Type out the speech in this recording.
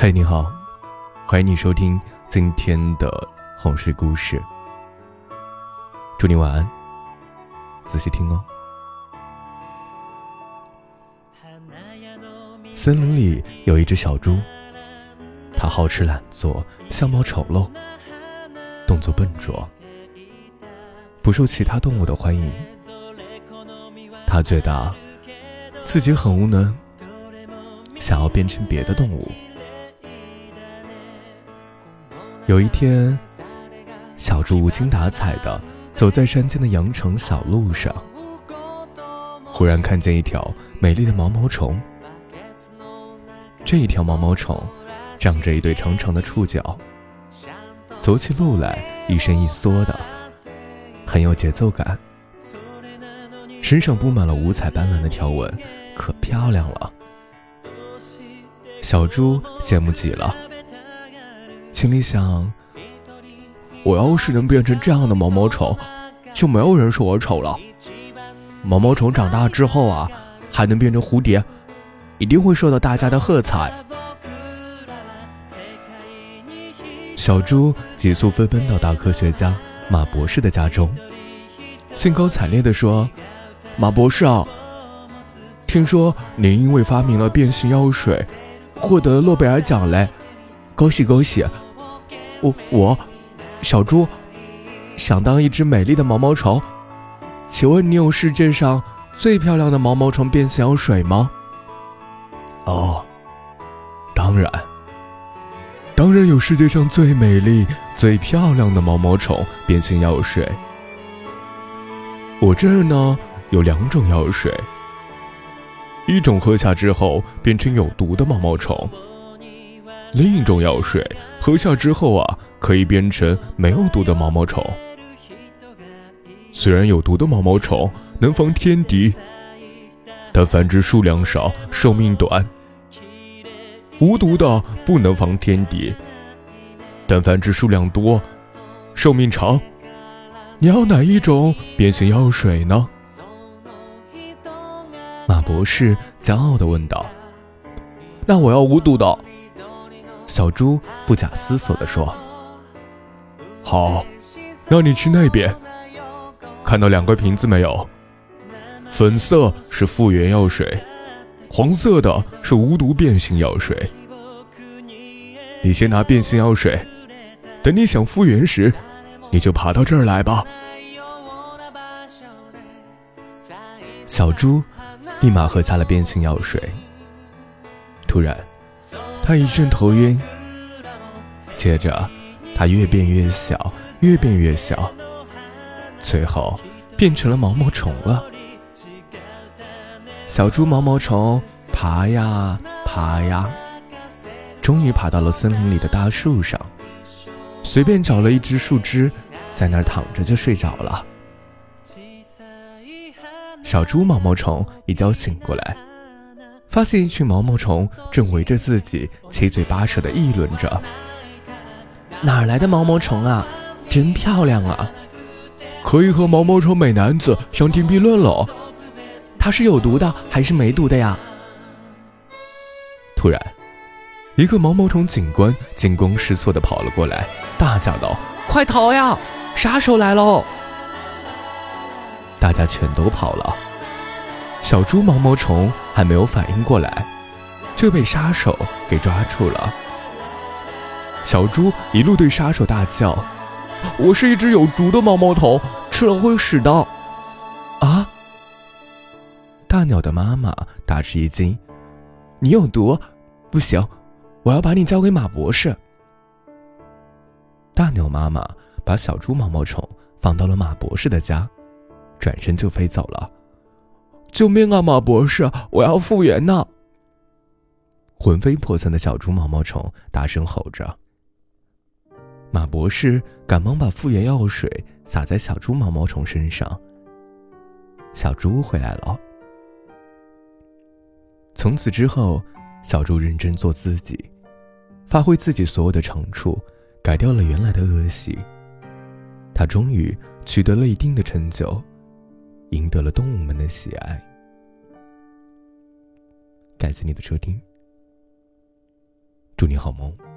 嗨，你好，欢迎你收听今天的哄睡故事。祝你晚安，仔细听哦。森林里有一只小猪，它好吃懒做，相貌丑陋，动作笨拙，不受其他动物的欢迎。它觉得自己很无能，想要变成别的动物。有一天，小猪无精打采的走在山间的羊城小路上，忽然看见一条美丽的毛毛虫。这一条毛毛虫长着一对长长的触角，走起路来一伸一缩的，很有节奏感。身上布满了五彩斑斓的条纹，可漂亮了。小猪羡慕极了。心里想：“我要是能变成这样的毛毛虫，就没有人说我丑了。毛毛虫长大之后啊，还能变成蝴蝶，一定会受到大家的喝彩。”小猪急速飞奔到大科学家马博士的家中，兴高采烈地说：“马博士啊，听说您因为发明了变形药水，获得了诺贝尔奖嘞，恭喜恭喜！”我我，小猪，想当一只美丽的毛毛虫，请问你有世界上最漂亮的毛毛虫变形药水吗？哦，当然，当然有世界上最美丽、最漂亮的毛毛虫变形药水。我这儿呢有两种药水，一种喝下之后变成有毒的毛毛虫。另一种药水喝下之后啊，可以变成没有毒的毛毛虫。虽然有毒的毛毛虫能防天敌，但繁殖数量少，寿命短；无毒的不能防天敌，但繁殖数量多，寿命长。你要哪一种变形药水呢？马博士骄傲地问道。那我要无毒的。小猪不假思索地说：“好，那你去那边，看到两个瓶子没有？粉色是复原药水，黄色的是无毒变性药水。你先拿变性药水，等你想复原时，你就爬到这儿来吧。”小猪立马喝下了变性药水。突然。他一阵头晕，接着他越变越小，越变越小，最后变成了毛毛虫了。小猪毛毛虫爬呀爬呀，终于爬到了森林里的大树上，随便找了一只树枝，在那儿躺着就睡着了。小猪毛毛虫一觉醒过来。发现一群毛毛虫正围着自己七嘴八舌的议论着：“哪来的毛毛虫啊，真漂亮啊！可以和毛毛虫美男子相提并论了。它是有毒的还是没毒的呀？”突然，一个毛毛虫警官惊慌失措地跑了过来，大叫道：“快逃呀！杀手来喽！”大家全都跑了。小猪毛毛虫还没有反应过来，就被杀手给抓住了。小猪一路对杀手大叫：“我是一只有毒的毛毛虫，吃了会死的！”啊！大鸟的妈妈大吃一惊：“你有毒？不行，我要把你交给马博士。”大鸟妈妈把小猪毛毛虫放到了马博士的家，转身就飞走了。救命啊，马博士！我要复原呢！魂飞魄散的小猪毛毛虫大声吼着。马博士赶忙把复原药水洒在小猪毛毛虫身上。小猪回来了。从此之后，小猪认真做自己，发挥自己所有的长处，改掉了原来的恶习。他终于取得了一定的成就。赢得了动物们的喜爱。感谢你的收听。祝你好梦。